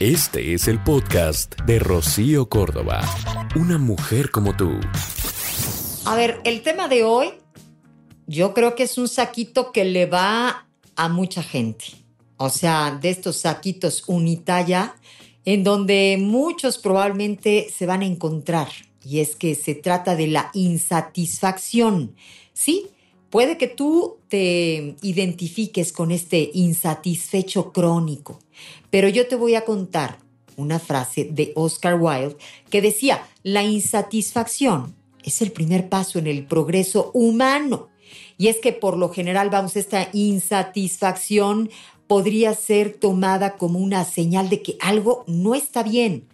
Este es el podcast de Rocío Córdoba. Una mujer como tú. A ver, el tema de hoy, yo creo que es un saquito que le va a mucha gente. O sea, de estos saquitos unitalla, en donde muchos probablemente se van a encontrar. Y es que se trata de la insatisfacción. Sí, puede que tú te identifiques con este insatisfecho crónico, pero yo te voy a contar una frase de Oscar Wilde que decía, la insatisfacción es el primer paso en el progreso humano. Y es que por lo general, vamos, esta insatisfacción podría ser tomada como una señal de que algo no está bien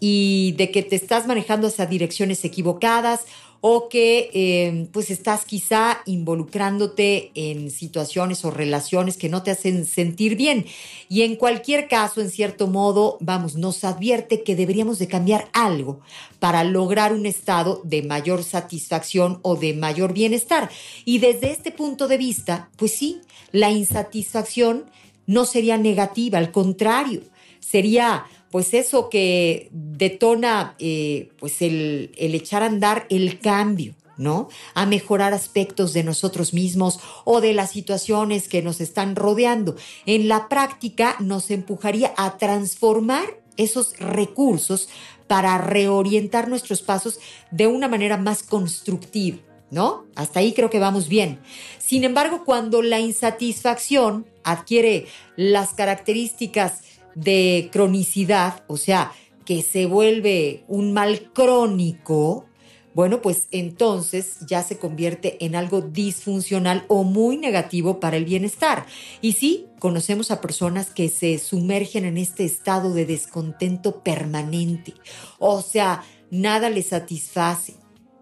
y de que te estás manejando hacia direcciones equivocadas o que eh, pues estás quizá involucrándote en situaciones o relaciones que no te hacen sentir bien. Y en cualquier caso, en cierto modo, vamos, nos advierte que deberíamos de cambiar algo para lograr un estado de mayor satisfacción o de mayor bienestar. Y desde este punto de vista, pues sí, la insatisfacción no sería negativa, al contrario, sería pues eso que detona eh, pues el, el echar a andar el cambio, ¿no? A mejorar aspectos de nosotros mismos o de las situaciones que nos están rodeando. En la práctica nos empujaría a transformar esos recursos para reorientar nuestros pasos de una manera más constructiva, ¿no? Hasta ahí creo que vamos bien. Sin embargo, cuando la insatisfacción adquiere las características de cronicidad, o sea, que se vuelve un mal crónico, bueno, pues entonces ya se convierte en algo disfuncional o muy negativo para el bienestar. Y sí, conocemos a personas que se sumergen en este estado de descontento permanente. O sea, nada les satisface.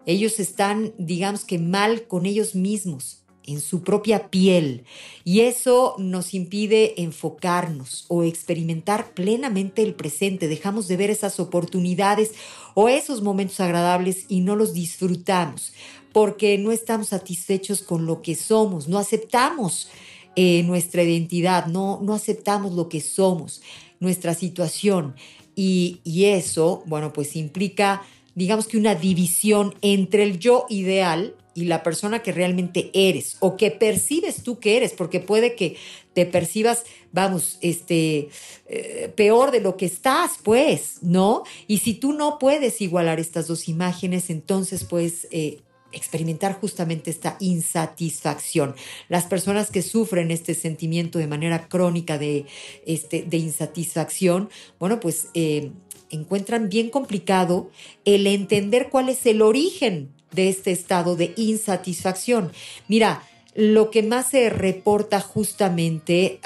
Ellos están, digamos que mal con ellos mismos en su propia piel y eso nos impide enfocarnos o experimentar plenamente el presente. Dejamos de ver esas oportunidades o esos momentos agradables y no los disfrutamos porque no estamos satisfechos con lo que somos, no aceptamos eh, nuestra identidad, no, no aceptamos lo que somos, nuestra situación y, y eso, bueno, pues implica digamos que una división entre el yo ideal y la persona que realmente eres o que percibes tú que eres, porque puede que te percibas, vamos, este, eh, peor de lo que estás, pues, ¿no? Y si tú no puedes igualar estas dos imágenes, entonces puedes eh, experimentar justamente esta insatisfacción. Las personas que sufren este sentimiento de manera crónica de, este, de insatisfacción, bueno, pues eh, encuentran bien complicado el entender cuál es el origen de este estado de insatisfacción. Mira, lo que más se reporta justamente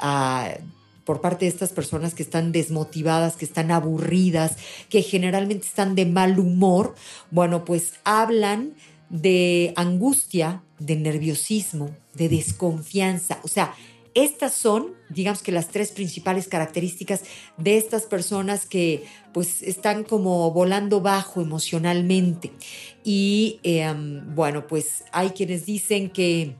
por parte de estas personas que están desmotivadas, que están aburridas, que generalmente están de mal humor, bueno, pues hablan de angustia, de nerviosismo, de desconfianza, o sea, estas son, digamos que las tres principales características de estas personas que pues están como volando bajo emocionalmente. Y em, bueno, pues hay quienes dicen que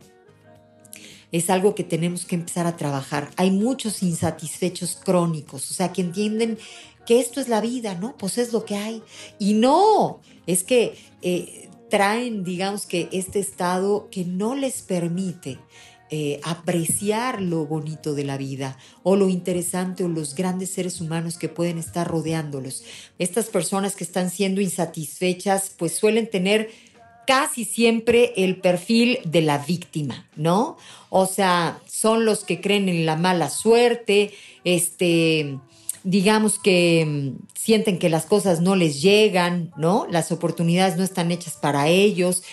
es algo que tenemos que empezar a trabajar. Hay muchos insatisfechos crónicos, o sea, que entienden que esto es la vida, ¿no? Pues es lo que hay. Y no, es que eh, traen, digamos que este estado que no les permite eh, apreciar lo bonito de la vida o lo interesante o los grandes seres humanos que pueden estar rodeándolos. Estas personas que están siendo insatisfechas pues suelen tener casi siempre el perfil de la víctima, ¿no? O sea, son los que creen en la mala suerte, este, digamos que mm, sienten que las cosas no les llegan, ¿no? Las oportunidades no están hechas para ellos.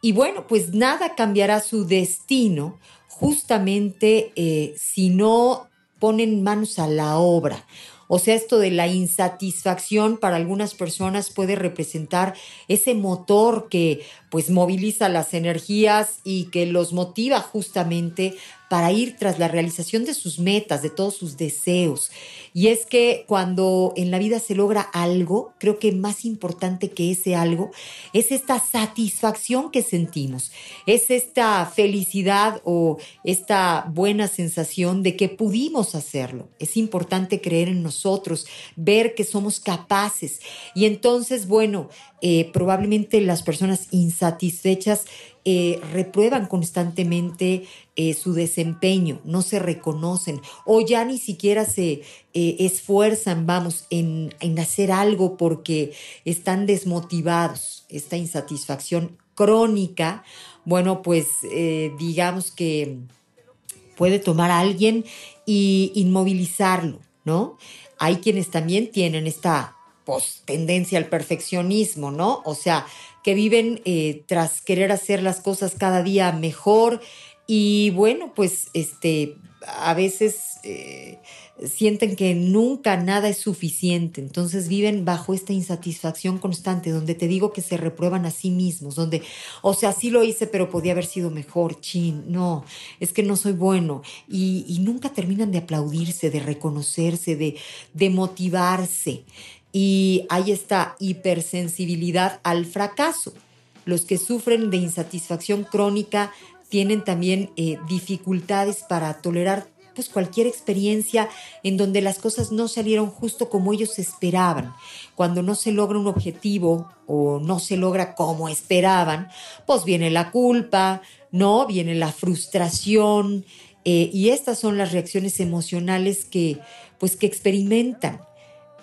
Y bueno, pues nada cambiará su destino justamente eh, si no ponen manos a la obra. O sea, esto de la insatisfacción para algunas personas puede representar ese motor que pues moviliza las energías y que los motiva justamente para ir tras la realización de sus metas, de todos sus deseos. Y es que cuando en la vida se logra algo, creo que más importante que ese algo es esta satisfacción que sentimos, es esta felicidad o esta buena sensación de que pudimos hacerlo. Es importante creer en nosotros, ver que somos capaces. Y entonces, bueno, eh, probablemente las personas insatisfechas eh, reprueban constantemente eh, su desempeño, no se reconocen o ya ni siquiera se esfuerzan, vamos, en, en hacer algo porque están desmotivados. Esta insatisfacción crónica, bueno, pues digamos que puede tomar a alguien y inmovilizarlo, ¿no? Hay quienes también tienen esta pues, tendencia al perfeccionismo, ¿no? O sea, que viven eh, tras querer hacer las cosas cada día mejor. Y bueno, pues este, a veces eh, sienten que nunca nada es suficiente, entonces viven bajo esta insatisfacción constante, donde te digo que se reprueban a sí mismos, donde, o sea, sí lo hice, pero podía haber sido mejor, chin, no, es que no soy bueno, y, nunca terminan de aplaudirse, de reconocerse, de, de motivarse y hay esta hipersensibilidad al fracaso. Los que sufren de insatisfacción crónica tienen también eh, dificultades para tolerar pues, cualquier experiencia en donde las cosas no salieron justo como ellos esperaban. Cuando no se logra un objetivo o no se logra como esperaban, pues viene la culpa, ¿no? Viene la frustración eh, y estas son las reacciones emocionales que, pues, que experimentan.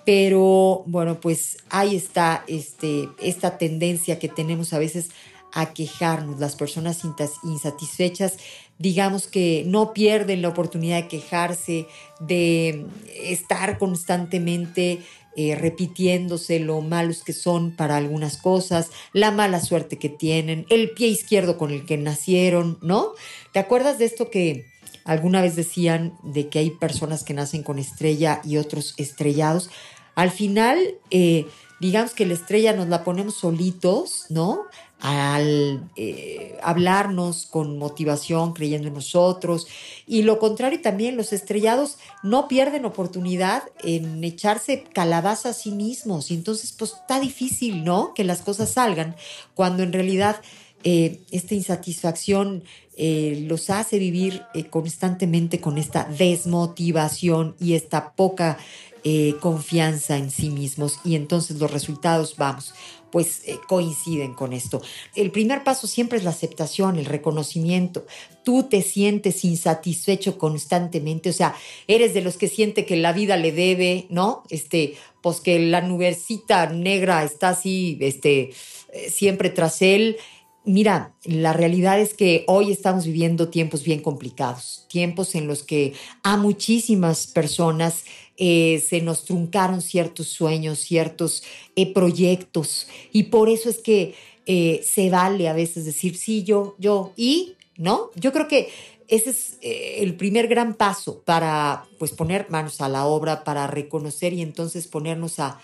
Pero bueno, pues ahí está este, esta tendencia que tenemos a veces a quejarnos. Las personas insatisfechas, digamos que no pierden la oportunidad de quejarse, de estar constantemente eh, repitiéndose lo malos que son para algunas cosas, la mala suerte que tienen, el pie izquierdo con el que nacieron, ¿no? ¿Te acuerdas de esto que alguna vez decían de que hay personas que nacen con estrella y otros estrellados? Al final, eh, digamos que la estrella nos la ponemos solitos, ¿no? Al eh, hablarnos con motivación, creyendo en nosotros. Y lo contrario también, los estrellados no pierden oportunidad en echarse calabaza a sí mismos. Y entonces, pues está difícil, ¿no? Que las cosas salgan, cuando en realidad eh, esta insatisfacción los hace vivir constantemente con esta desmotivación y esta poca eh, confianza en sí mismos y entonces los resultados, vamos, pues eh, coinciden con esto. El primer paso siempre es la aceptación, el reconocimiento. Tú te sientes insatisfecho constantemente, o sea, eres de los que siente que la vida le debe, ¿no? Este, pues que la nubecita negra está así, este, eh, siempre tras él. Mira, la realidad es que hoy estamos viviendo tiempos bien complicados, tiempos en los que a muchísimas personas eh, se nos truncaron ciertos sueños, ciertos eh, proyectos. Y por eso es que eh, se vale a veces decir, sí, yo, yo, y, ¿no? Yo creo que ese es el primer gran paso para pues poner manos a la obra, para reconocer y entonces ponernos a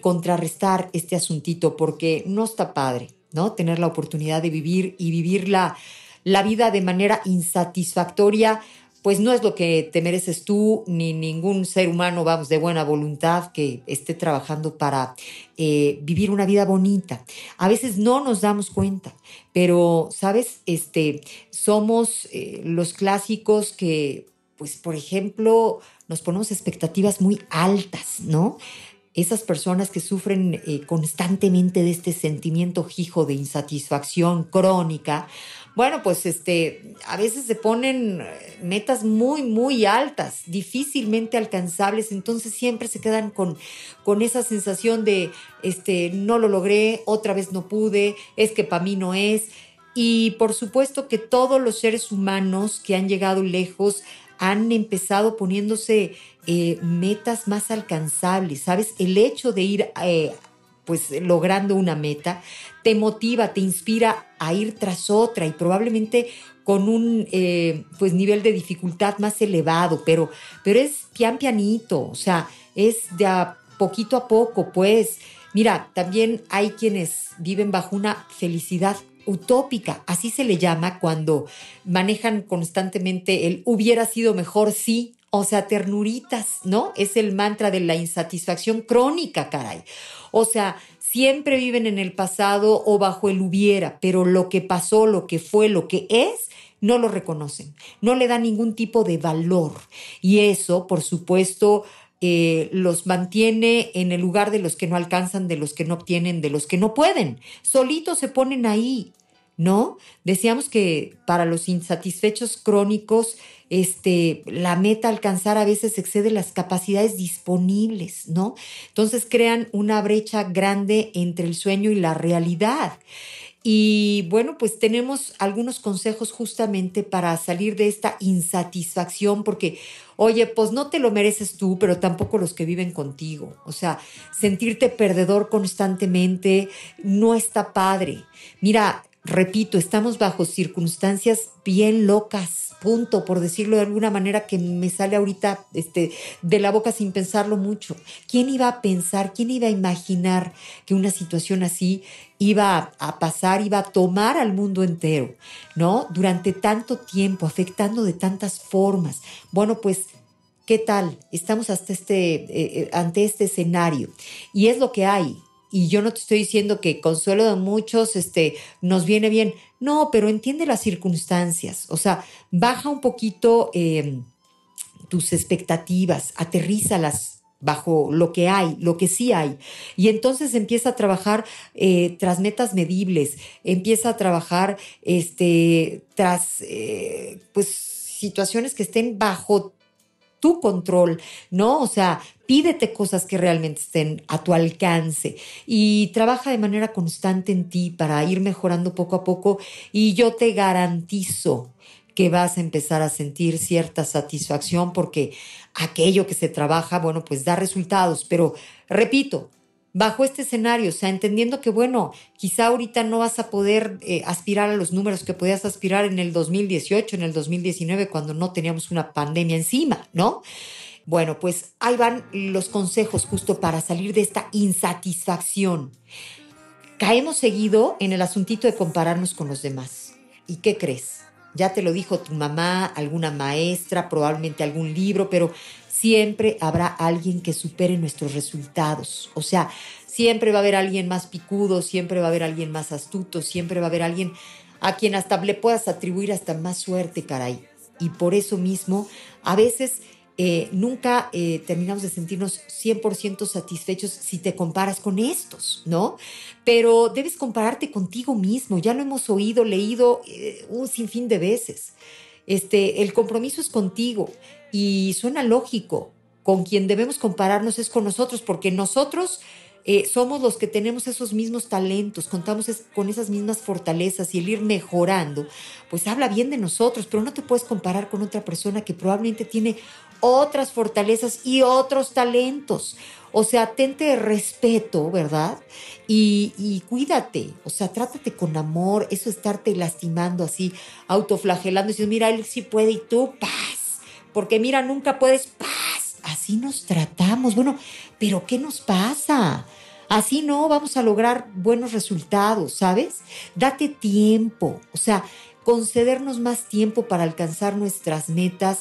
contrarrestar este asuntito, porque no está padre, ¿no? Tener la oportunidad de vivir y vivir la, vida de manera insatisfactoria pues no es lo que te mereces tú ni ningún ser humano, vamos, de buena voluntad que esté trabajando para eh, vivir una vida bonita. A veces no nos damos cuenta, pero, ¿sabes? Este, somos eh, los clásicos que, pues, por ejemplo, nos ponemos expectativas muy altas, ¿no? Esas personas que sufren eh, constantemente de este sentimiento hijo de insatisfacción crónica, bueno, pues este, a veces se ponen eh, metas muy, muy altas, difícilmente alcanzables, entonces siempre se quedan con, con esa sensación de, este, no lo logré, otra vez no pude, es que para mí no es. Y por supuesto que todos los seres humanos que han llegado lejos han empezado poniéndose eh, metas más alcanzables, ¿sabes? El hecho de ir... Eh, pues logrando una meta, te motiva, te inspira a ir tras otra y probablemente con un eh, pues nivel de dificultad más elevado, pero, pero es pian pianito, o sea, es de a poquito a poco, pues. Mira, también hay quienes viven bajo una felicidad utópica, así se le llama cuando manejan constantemente el hubiera sido mejor sí, o sea, ternuritas, ¿no? Es el mantra de la insatisfacción crónica, caray. O sea, siempre viven en el pasado o bajo el hubiera, pero lo que pasó, lo que fue, lo que es, no lo reconocen, no le dan ningún tipo de valor. Y eso, por supuesto, eh, los mantiene en el lugar de los que no alcanzan, de los que no obtienen, de los que no pueden. Solitos se ponen ahí, ¿no? Decíamos que para los insatisfechos crónicos, este, la meta alcanzar a veces excede las capacidades disponibles, ¿no? Entonces crean una brecha grande entre el sueño y la realidad. Y bueno, pues tenemos algunos consejos justamente para salir de esta insatisfacción, porque, oye, pues no te lo mereces tú, pero tampoco los que viven contigo. O sea, sentirte perdedor constantemente no está padre. Mira, repito, estamos bajo circunstancias bien locas punto, por decirlo de alguna manera que me sale ahorita este, de la boca sin pensarlo mucho. ¿Quién iba a pensar, quién iba a imaginar que una situación así iba a pasar, iba a tomar al mundo entero, ¿no? Durante tanto tiempo, afectando de tantas formas. Bueno, pues ¿Qué tal? Estamos hasta este, eh, eh, ante este escenario y es lo que hay. Y yo no te estoy diciendo que consuelo de muchos este, nos viene bien. No, pero entiende las circunstancias. O sea, baja un poquito em, tus expectativas, aterrízalas bajo lo que hay, lo que sí hay. Y entonces empieza a trabajar eh, tras metas medibles, empieza a trabajar este, tras eh, pues, situaciones que estén bajo tu control, ¿no? O sea, pídete cosas que realmente estén a tu alcance y trabaja de manera constante en ti para ir mejorando poco a poco y yo te garantizo que vas a empezar a sentir cierta satisfacción porque aquello que se trabaja, bueno, pues da resultados, pero repito, bajo este escenario, o sea, entendiendo que, bueno, quizá ahorita no vas a poder eh, aspirar a los números que podías aspirar en el 2018, en el 2019, cuando no teníamos una pandemia encima, ¿no? Bueno, pues ahí van los consejos justo para salir de esta insatisfacción. Caemos seguido en el asuntito de compararnos con los demás. ¿Y qué crees? Ya te lo dijo tu mamá, alguna maestra, probablemente algún libro, pero siempre habrá alguien que supere nuestros resultados. O sea, siempre va a haber alguien más picudo, siempre va a haber alguien más astuto, siempre va a haber alguien a quien hasta le puedas atribuir hasta más suerte, caray. Y por eso mismo, a veces eh, nunca eh, terminamos de sentirnos 100% satisfechos si te comparas con estos, ¿no? Pero debes compararte contigo mismo, ya lo hemos oído, leído eh, un sinfín de veces. Este, el compromiso es contigo y suena lógico. Con quien debemos compararnos es con nosotros, porque nosotros eh, somos los que tenemos esos mismos talentos, contamos con esas mismas fortalezas y el ir mejorando, pues habla bien de nosotros, pero no te puedes comparar con otra persona que probablemente tiene otras fortalezas y otros talentos. O sea, tente respeto, ¿verdad? Y, y, cuídate, o sea, trátate con amor, eso estarte lastimando así, autoflagelando, diciendo, mira, él sí puede y tú, paz porque mira, nunca puedes, paz, así nos tratamos. Bueno, pero ¿qué nos pasa? Así no vamos a lograr buenos resultados, ¿sabes? Date tiempo, o sea, concedernos más tiempo para alcanzar nuestras metas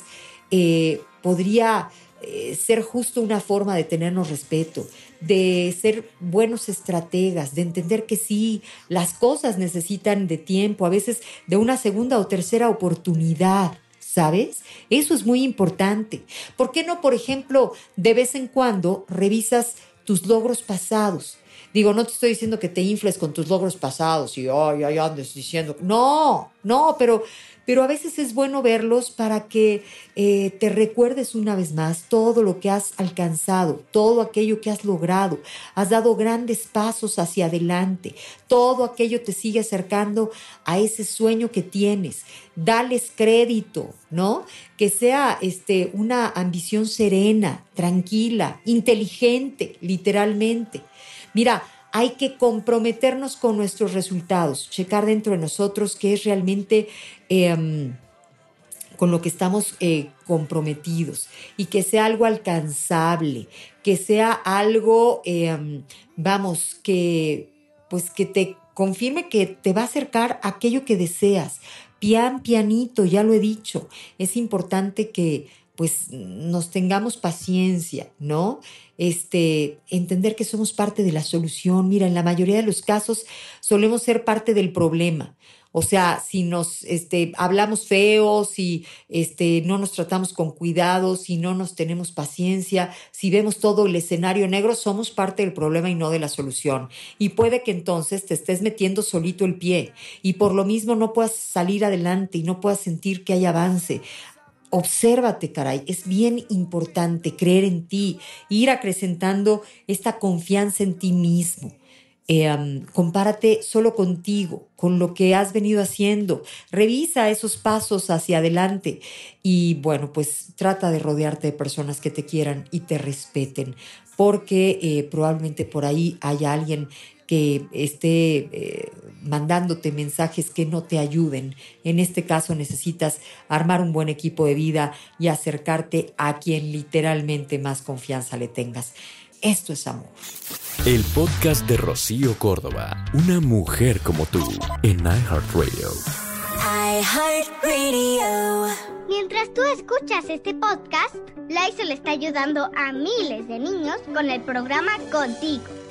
eh, podría eh, ser justo una forma de tenernos respeto, de ser buenos estrategas, de entender que sí, las cosas necesitan de tiempo, a veces de una segunda o tercera oportunidad. ¿sabes? Eso es muy importante. ¿Por qué no, por ejemplo, de vez en cuando revisas tus logros pasados? Digo, no te estoy diciendo que te infles con tus logros pasados y, ay, ay, andes diciendo. No, no, pero pero a veces es bueno verlos para que eh, te recuerdes una vez más todo lo que has alcanzado, todo aquello que has logrado. Has dado grandes pasos hacia adelante, todo aquello te sigue acercando a ese sueño que tienes. Dales crédito, ¿no? Que sea este, una ambición serena, tranquila, inteligente, literalmente. Mira, hay que comprometernos con nuestros resultados, checar dentro de nosotros qué es realmente... Em, con lo que estamos eh, comprometidos y que sea algo alcanzable, que sea algo, em, vamos, que pues que te confirme que te va a acercar a aquello que deseas. Pian, pianito, ya lo he dicho. Es importante que pues nos tengamos paciencia, ¿no? Este, entender que somos parte de la solución. Mira, en la mayoría de los casos solemos ser parte del problema. O sea, si nos este, hablamos feo, si este, no nos tratamos con cuidado, si no nos tenemos paciencia, si vemos todo el escenario negro, somos parte del problema y no de la solución. Y puede que entonces te estés metiendo solito el pie y por lo mismo no puedas salir adelante y no puedas sentir que hay avance. Obsérvate, caray, es bien importante creer en ti, ir acrecentando esta confianza en ti mismo. Eh, compárate solo contigo, con lo que has venido haciendo. Revisa esos pasos hacia adelante y bueno, pues trata de rodearte de personas que te quieran y te respeten, porque eh, probablemente por ahí haya alguien que esté eh, mandándote mensajes que no te ayuden. En este caso necesitas armar un buen equipo de vida y acercarte a quien literalmente más confianza le tengas. Esto es amor. El podcast de Rocío Córdoba, una mujer como tú, en iHeartRadio. iHeartRadio. Mientras tú escuchas este podcast, le está ayudando a miles de niños con el programa Contigo,